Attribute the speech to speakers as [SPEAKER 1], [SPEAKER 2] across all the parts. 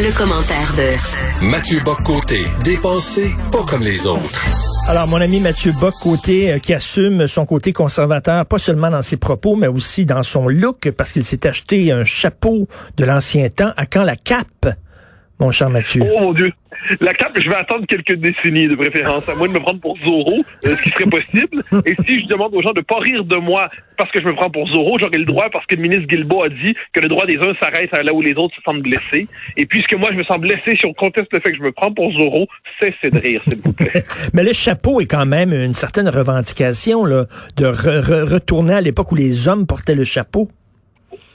[SPEAKER 1] Le, commentaire de
[SPEAKER 2] Mathieu Boccoté, dépensé pas comme les autres.
[SPEAKER 3] Alors, mon ami Mathieu Bock, côté, euh, qui assume son côté conservateur, pas seulement dans ses propos, mais aussi dans son look, parce qu'il s'est acheté un chapeau de l'ancien temps. À quand la cape, mon cher Mathieu?
[SPEAKER 4] Oh mon Dieu. La cape, je vais attendre quelques décennies de préférence, à moins de me prendre pour Zorro, euh, ce qui serait possible. Et si je demande aux gens de pas rire de moi parce que je me prends pour Zorro, j'aurai le droit parce que le ministre Guilbeault a dit que le droit des uns s'arrête là où les autres se sentent blessés. Et puisque moi, je me sens blessé si on conteste le fait que je me prends pour Zorro, cessez de rire, s'il vous plaît.
[SPEAKER 3] Mais le chapeau est quand même une certaine revendication, là, de re- retourner à l'époque où les hommes portaient le chapeau.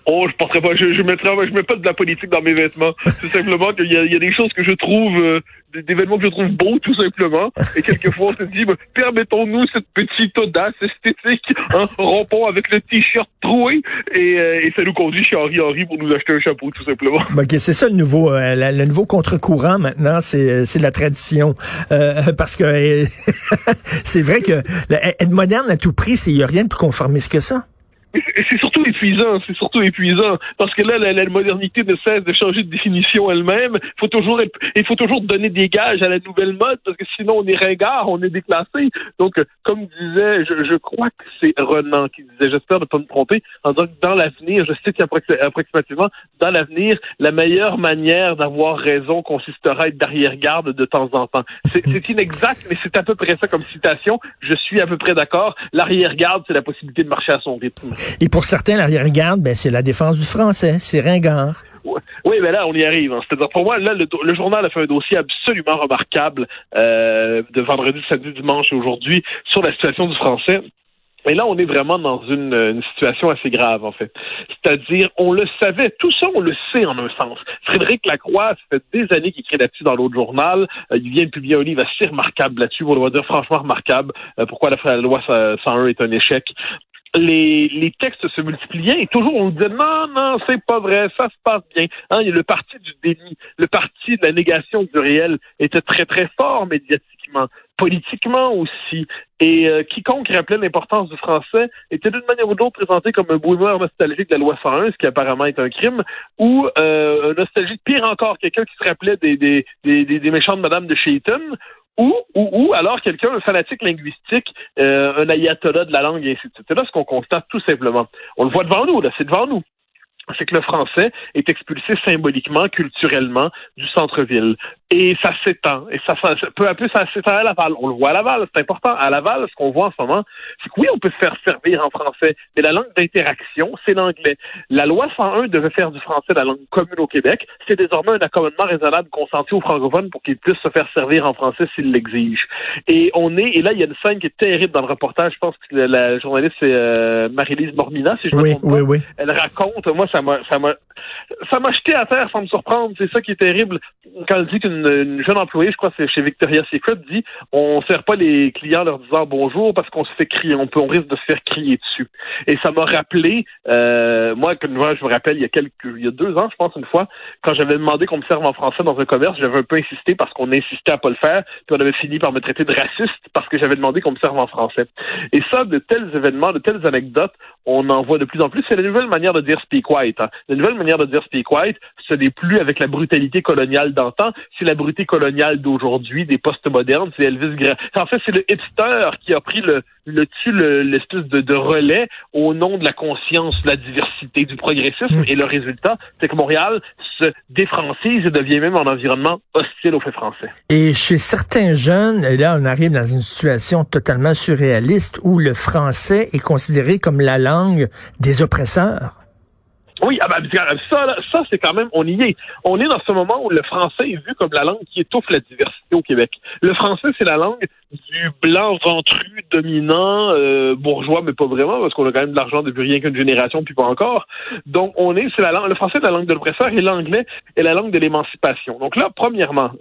[SPEAKER 4] Oh, je porterai pas, je, je mettrai, je mets pas de la politique dans mes vêtements. C'est simplement qu'il y y a des choses que je trouve, euh, des, vêtements que je trouve beaux, tout simplement. Et quelquefois, on se dit, ben, permettons-nous cette petite audace esthétique, hein, rompons avec le t-shirt troué, et, euh, et ça nous conduit chez Henri Henri pour nous acheter un chapeau, tout simplement.
[SPEAKER 3] Ok, c'est ça le nouveau, euh, le nouveau contre-courant maintenant, c'est c'est la tradition, Euh, parce que euh, c'est vrai que être moderne à tout prix, c'est y a rien de plus conformiste que ça.
[SPEAKER 4] C'est- surtout épuisant, c'est surtout épuisant, parce que là, la, la modernité ne cesse de changer de définition elle-même. Faut toujours, il faut toujours donner des gages à la nouvelle mode, parce que sinon on est ringard, on est déclassé. Donc, euh, comme disait, je, je crois que c'est Renan qui disait, j'espère ne pas me tromper, en disant que dans l'avenir, je cite approxi- approximativement, dans l'avenir, la meilleure manière d'avoir raison consistera à être d'arrière-garde de temps en temps. C'est inexact, mais c'est à peu près ça comme citation. Je suis à peu près d'accord. L'arrière-garde, c'est la possibilité de marcher à son rythme.
[SPEAKER 3] Et pour certains, l'arrière-garde, ben, c'est la défense du français, c'est ringard.
[SPEAKER 4] Oui, mais là, on y arrive. hein. C'est-à-dire, pour moi, là, le, le journal a fait un dossier absolument remarquable euh, de vendredi, samedi, dimanche et aujourd'hui sur la situation du français. Et là, on est vraiment dans une, une situation assez grave, en fait. C'est-à-dire, on le savait, tout ça, on le sait en un sens. Frédéric Lacroix, ça fait des années qu'il écrit là-dessus dans l'autre journal. Euh, il vient de publier un livre assez remarquable là-dessus, on va dire franchement remarquable, euh, pourquoi la loi 101 est un échec les, les textes se multipliaient et toujours on nous disait non, non, c'est pas vrai, ça se passe bien. Hein, le parti du déni, le parti de la négation du réel était très très fort médiatiquement, politiquement aussi. Et euh, quiconque rappelait l'importance du français était d'une manière ou d'autre présenté comme un boomer nostalgique de la loi 101, ce qui apparemment est un crime, ou euh, un nostalgique, pire encore, quelqu'un qui se rappelait des, des, des, des, méchantes Madame de Shayton, ou, ou, ou alors quelqu'un, un fanatique linguistique, euh, un ayatollah de la langue, et ainsi de suite. C'est là ce qu'on constate tout simplement. On le voit devant nous, là, c'est devant nous. C'est que le français est expulsé symboliquement, culturellement du centre-ville. Et ça s'étend. Et ça, peu à peu, ça s'étend à Laval. On le voit à Laval, c'est important. À Laval, ce qu'on voit en ce moment, c'est que oui, on peut se faire servir en français, mais la langue d'interaction, c'est l'anglais. La loi 101 devait faire du français la langue commune au Québec. C'est désormais un accommodement raisonnable consenti aux francophones pour qu'ils puissent se faire servir en français s'ils l'exigent. Et on est, et là, il y a une scène qui est terrible dans le reportage. Je pense que la, la journaliste, c'est euh, Marie-Lise Mormina, si je me
[SPEAKER 3] Oui,
[SPEAKER 4] trompe pas
[SPEAKER 3] oui, oui.
[SPEAKER 4] elle raconte, moi, ça m'a, ça m'a, ça m'a jeté à terre sans me surprendre. C'est ça qui est terrible. Quand elle dit qu'une une jeune employée, je crois c'est chez Victoria's Secret, dit, on sert pas les clients en leur disant bonjour parce qu'on se fait crier, on peut, on risque de se faire crier dessus. Et ça m'a rappelé, euh, moi, que je me rappelle, il y a quelques, il y a deux ans, je pense, une fois, quand j'avais demandé qu'on me serve en français dans un commerce, j'avais un peu insisté parce qu'on insistait à pas le faire, puis on avait fini par me traiter de raciste parce que j'avais demandé qu'on me serve en français. Et ça, de tels événements, de telles anecdotes, on en voit de plus en plus. C'est la nouvelle manière de dire speak white. Hein. La nouvelle manière de dire speak white, ce n'est plus avec la brutalité coloniale d'antan, c'est la brutalité coloniale d'aujourd'hui, des postes modernes. C'est Elvis Gra... En fait, c'est le hipster qui a pris le, le le- l'espèce de, de relais au nom de la conscience, de la diversité, du progressisme. Et le résultat, c'est que Montréal se défrancise et devient même un environnement hostile aux faits français.
[SPEAKER 3] Et chez certains jeunes, et là, on arrive dans une situation totalement surréaliste où le français est considéré comme la langue des oppresseurs.
[SPEAKER 4] Oui, ah ben, ça, ça c'est quand même, on y est. On est dans ce moment où le français est vu comme la langue qui étouffe la diversité au Québec. Le français, c'est la langue du blanc ventru, dominant, euh, bourgeois, mais pas vraiment, parce qu'on a quand même de l'argent depuis rien qu'une génération, puis pas encore. Donc, on est, c'est la langue, le français est la langue de l'oppresseur et l'anglais est la langue de l'émancipation. Donc là, premièrement,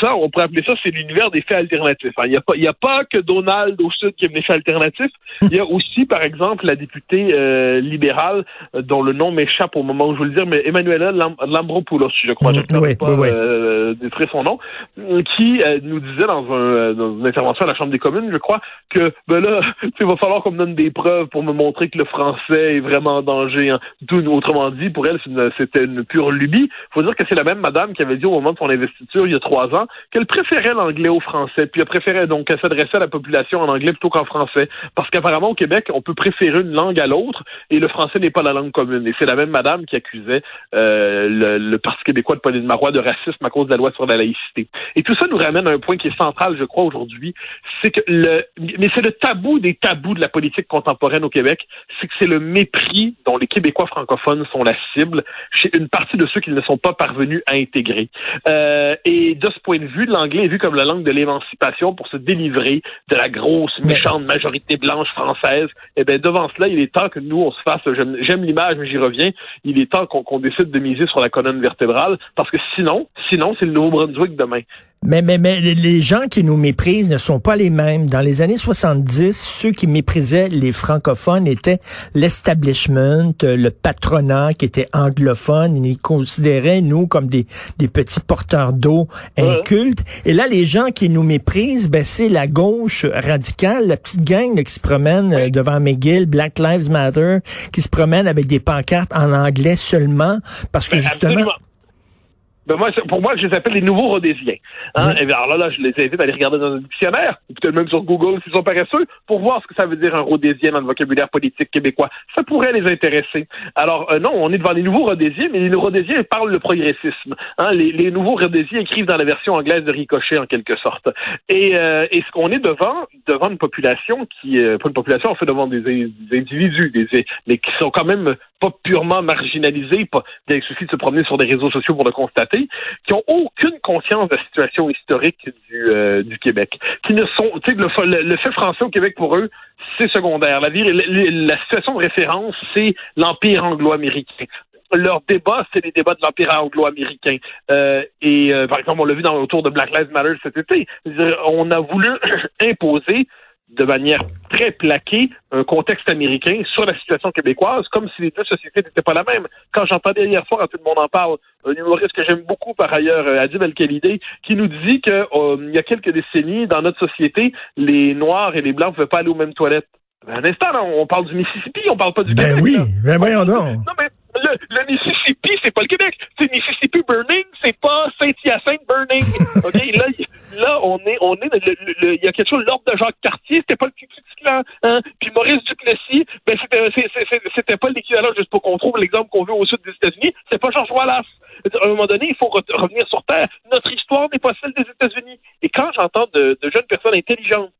[SPEAKER 4] ça, on pourrait appeler ça, c'est l'univers des faits alternatifs. Hein. Il n'y a, pas, y a pas que Donald au sud qui aime les faits alternatifs. Il y a aussi, par exemple, la députée euh, libérale, euh, dont le nom m'échappe au moment où je veux le dire, mais Emmanuela Lambropoulos, je crois, je ne pas euh, détruire son nom, qui nous disait dans, un, dans une intervention à la Chambre des communes, je crois, que ben là, il va falloir qu'on me donne des preuves pour me montrer que le français est vraiment en danger. Hein. autrement dit, pour elle, c'était une, pure lubie. Il faut dire que c'est la même madame qui avait dit au moment de son investiture, il y a trois ans, qu'elle préférait l'anglais au français. Puis elle préférait donc qu'elle s'adressait à la population en anglais plutôt qu'en français. Parce qu'apparemment, au Québec, on peut préférer une langue à l'autre et le français n'est pas la langue commune. Et c'est la même madame qui accusait euh, le, le, Parti québécois de Pauline Marois de racisme à cause de la loi sur la laïcité. Et tout ça nous ramène à un point qui est central, je crois, aujourd'hui, c'est que le, mais c'est le tabou des tabous de la politique contemporaine au Québec, c'est que c'est le mépris dont les Québécois francophones sont la cible chez une partie de ceux qui ne sont pas parvenus à intégrer. Euh, et de ce point de vue, l'anglais est vu comme la langue de l'émancipation pour se délivrer de la grosse, méchante majorité blanche française. Eh bien, devant cela, il est temps que nous, on se fasse, j'aime l'image, mais j'y reviens, il est temps qu'on décide de miser sur la colonne vertébrale, parce que sinon, sinon, c'est le Nouveau-Brunswick demain.
[SPEAKER 3] Mais, mais, mais les gens qui nous méprisent ne sont pas les mêmes. Dans les années 70, ceux qui méprisaient les francophones étaient l'establishment, le patronat qui était anglophone. Ils considéraient, nous, comme des, des petits porteurs d'eau incultes. Et là, les gens qui nous méprisent, ben, c'est la gauche radicale, la petite gang qui se promène euh, devant McGill, Black Lives Matter, qui se promène avec des pancartes en anglais seulement, parce que ben, justement...
[SPEAKER 4] Ben moi, pour moi, je les appelle les nouveaux rhodésiens. Hein? Et alors là, là, je les invite à aller regarder dans un dictionnaire, ou peut-être même sur Google s'ils sont paresseux, pour voir ce que ça veut dire un rhodésien dans le vocabulaire politique québécois. Ça pourrait les intéresser. Alors euh, non, on est devant les nouveaux rhodésiens, mais les rhodésiens parlent le progressisme. Hein? Les, les, nouveaux rhodésiens écrivent dans la version anglaise de Ricochet, en quelque sorte. Et, euh, et ce qu'on est devant, devant une population qui, euh, pas une population, on fait devant des, des individus, des, mais qui sont quand même pas purement marginalisés, pas, il suffit de se promener sur des réseaux sociaux pour le constater, qui ont aucune conscience de la situation historique du, euh, du Québec, qui ne sont, tu sais, le, le, fait français au Québec pour eux, c'est secondaire. La, la situation de référence, c'est l'empire anglo-américain leur débat, c'est les débats de l'Empire anglo-américain. Euh, et euh, par exemple, on l'a vu dans autour de Black Lives Matter cet été. On a voulu imposer de manière très plaquée un contexte américain sur la situation québécoise, comme si les deux sociétés n'étaient pas la même. Quand j'entendais hier soir, tout le monde en parle, un humoriste que j'aime beaucoup par ailleurs, euh, Adib El-Khalidé, qui nous dit que euh, il y a quelques décennies, dans notre société, les Noirs et les Blancs ne pouvaient pas aller aux mêmes toilettes. Un instant, on parle du Mississippi, on parle pas du
[SPEAKER 3] ben oui, ben voyons donc.
[SPEAKER 4] Non, mais le, le, Mississippi, c'est pas le Québec. C'est Mississippi Burning, c'est pas Saint-Hyacinthe Burning. OK? Là, là, on est, on est, il y a quelque chose, l'ordre de Jacques Cartier, c'était pas le Ku Clan, hein? Puis Maurice Duplessis, ben, c'était, pas l'équivalent, juste pour qu'on trouve l'exemple qu'on veut au sud des États-Unis, c'est pas Georges Wallace. À un moment donné, il faut revenir sur Terre. Notre histoire n'est pas celle des États-Unis. Et quand j'entends de, de jeunes personnes intelligentes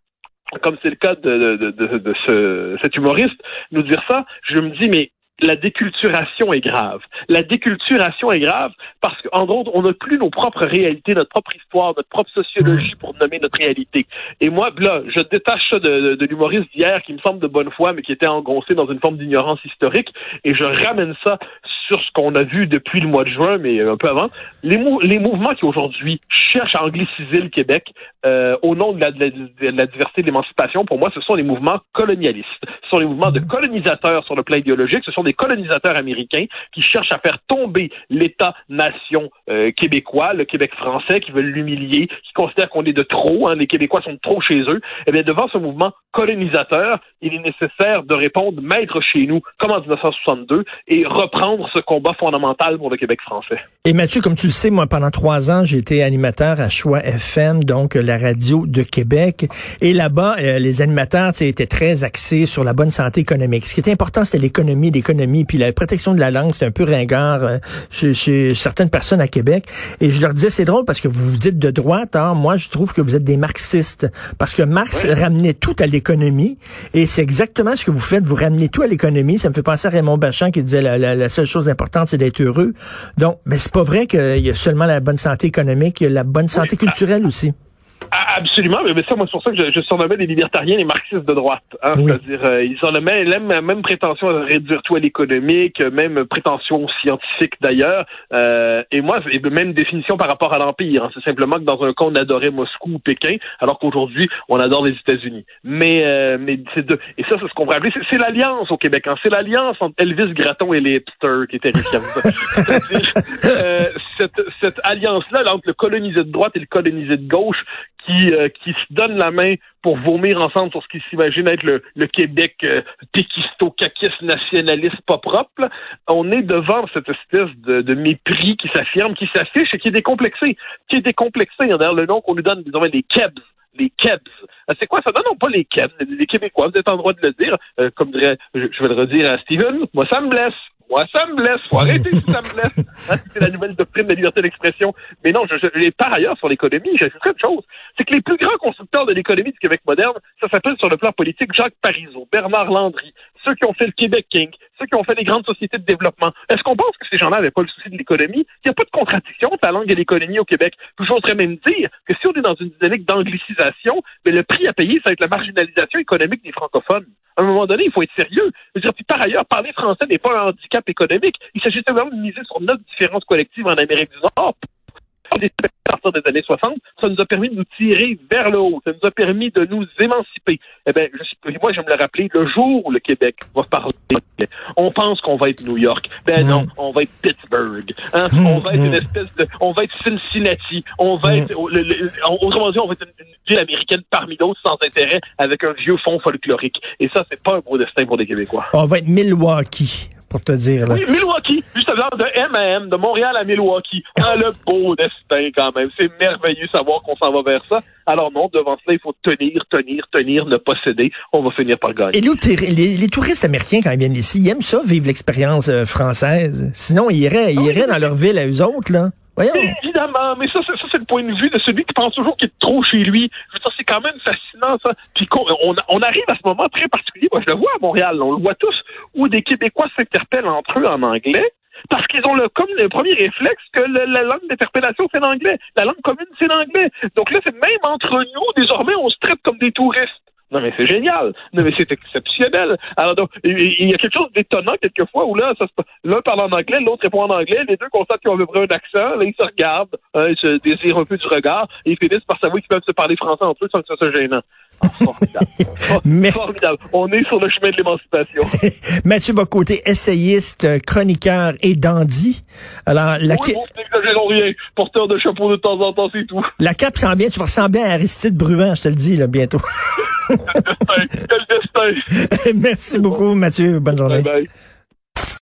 [SPEAKER 4] comme c'est le cas de, de, de, de ce, cet humoriste, nous dire ça, je me dis, mais la déculturation est grave. La déculturation est grave parce qu'en gros, on n'a plus nos propres réalités, notre propre histoire, notre propre sociologie pour nommer notre réalité. Et moi, là, je détache ça de, de l'humoriste d'hier qui me semble de bonne foi, mais qui était engoncé dans une forme d'ignorance historique, et je ramène ça sur ce qu'on a vu depuis le mois de juin, mais un peu avant. Les, les mouvements qui aujourd'hui cherchent à angliciser le Québec euh, au nom de la, de la, diversité de l'émancipation, pour moi, ce sont les mouvements colonialistes. Ce sont les mouvements de colonisateurs sur le plan idéologique. Ce sont des colonisateurs américains qui cherchent à faire tomber l'État-nation euh, québécois, le Québec français, qui veulent l'humilier, qui considèrent qu'on est de trop, hein, les Québécois sont de trop chez eux. Eh bien, devant ce mouvement colonisateur, il est nécessaire de répondre maître chez nous, comme en 1962, et reprendre ce combat fondamental pour le Québec français.
[SPEAKER 3] Et Mathieu, comme tu le sais, moi, pendant trois ans, j'ai été animateur à Choix FM, donc la radio de Québec. Et là-bas, euh, les animateurs étaient très axés sur la bonne santé économique. Ce qui était important, c'était l'économie, l'économie, puis la protection de la langue, c'était un peu ringard euh, chez, certaines personnes à Québec. Et je leur disais, c'est drôle parce que vous vous dites de droite, hein, moi, je trouve que vous êtes des marxistes. Parce que Marx ramenait tout à l'économie. Et c'est exactement ce que vous faites, vous ramenez tout à l'économie. Ça me fait penser à Raymond Bachand qui disait la, la seule chose d'important, c'est d'être heureux. Donc, mais c'est pas vrai qu'il y a seulement la bonne santé économique, il y a la bonne santé culturelle aussi.
[SPEAKER 4] Absolument, mais ça, moi, c'est pour ça que je, je surnommais les libertariens les marxistes de droite. Hein, C'est-à-dire, euh, ils ont la même, la même prétention à réduire tout à l'économique, même prétention scientifique d'ailleurs. Euh, et moi, même définition par rapport à l'Empire. Hein, c'est simplement que dans un cas, on adorait Moscou ou Pékin, alors qu'aujourd'hui, on adore les États-Unis. Mais, euh, mais c'est de, et ça, c'est ce qu'on pourrait appeler, c'est l'alliance au Québec. Hein, c'est l'alliance entre Elvis Gratton et les hipsters qui est terrifiante. C'est-à-dire, euh, cette, cette alliance-là, entre le colonisé de droite et le colonisé de gauche, qui, euh, qui se donnent la main pour vomir ensemble sur ce qui s'imagine être le, Québec euh, péquisto, caquiste, nationaliste, pas propre. On est devant cette espèce de, mépris qui s'affirme, qui s'affiche et qui est décomplexé. Qui est décomplexé. D'ailleurs, le nom qu'on lui donne, disons, les Kebs les Kebs. Euh, c'est quoi ça? Non, non, pas les Kebs, les Québécois. Vous êtes en droit de le dire. Euh, comme dirait, je, je vais le redire à Steven, moi, ça me blesse. Moi, ça me blesse. Faut arrêter si ça me blesse. Hein, c'est la nouvelle doctrine de la liberté d'expression. Mais non, je, je, par ailleurs, sur l'économie, j'ajouterais une chose. C'est que les plus grands constructeurs de l'économie du Québec moderne, ça s'appelle sur le plan politique Jacques Parizeau, Bernard Landry, ceux qui ont fait le Québec King, ceux qui ont fait les grandes sociétés de développement. Est-ce qu'on pense que ces gens-là n'avaient pas le souci de l'économie? Il n'y a pas de contradiction entre la langue et l'économie au Québec. J'oserais même dire que si on est dans une dynamique d'anglicisation, mais le prix à payer, ça va être la marginalisation économique des francophones. À un moment donné, il faut être sérieux. Je veux dire, puis par ailleurs, parler français n'est pas un handicap économique. Il s'agit simplement de miser sur notre différence collective en Amérique du Nord à partir des années 60, ça nous a permis de nous tirer vers le haut, ça nous a permis de nous émanciper. Eh bien, moi, je me le rappeler, le jour où le Québec va parler, on pense qu'on va être New York. Ben non, on va être Pittsburgh. Hein? On va être une espèce de, on va être Cincinnati. On va être, autrement dit, on va être une, ville américaine parmi d'autres sans intérêt avec un vieux fond folklorique. Et ça, c'est pas un beau destin pour des Québécois.
[SPEAKER 3] On va être Milwaukee pour te dire. Là.
[SPEAKER 4] Oui, Milwaukee, justement, de M de Montréal à Milwaukee. Ah, le beau destin quand même. C'est merveilleux de savoir qu'on s'en va vers ça. Alors non, devant cela, il faut tenir, tenir, tenir, ne pas céder. On va finir par gagner.
[SPEAKER 3] Et les, les, touristes américains, quand ils viennent ici, ils aiment ça, vivre l'expérience euh, française. Sinon, ils iraient, ils ah iraient dans leur ville à eux autres, là.
[SPEAKER 4] Évidemment, mais ça, ça, c'est le point de vue de celui qui pense toujours qu'il est trop chez lui. C'est quand même fascinant, ça. Puis on, on, arrive à ce moment très particulier, moi je le vois à Montréal, on le voit tous, où des Québécois s'interpellent entre eux en anglais, parce qu'ils ont le, comme le premier réflexe que la langue d'interpellation, c'est l'anglais. La langue commune, c'est l'anglais. Donc là, c'est même entre nous, désormais, on se traite comme des touristes. Non, mais c'est génial. Non, mais c'est exceptionnel. Alors, donc, il y a quelque chose d'étonnant quelquefois où là, l'un parle en anglais, l'autre répond en anglais, les deux constatent qu'ils ont à peu près un accent, là, ils se regardent, hein, ils se désirent un peu du regard, et ils finissent par savoir qu'ils peuvent se parler français entre eux sans que ça soit gênant. Ah, formidable. mais... Formidable. On est sur le chemin de l'émancipation.
[SPEAKER 3] Mathieu Bocoté, essayiste, chroniqueur et dandy. Alors, la
[SPEAKER 4] oui, bon, rien. Porteur de chapeau de temps en temps, c'est tout.
[SPEAKER 3] La cape s'en vient. Tu vas ressembler à Aristide Bruvin, je te le dis, là, bientôt.
[SPEAKER 4] Quel destin.
[SPEAKER 3] Merci beaucoup, Mathieu. Bonne journée.
[SPEAKER 4] Bye bye.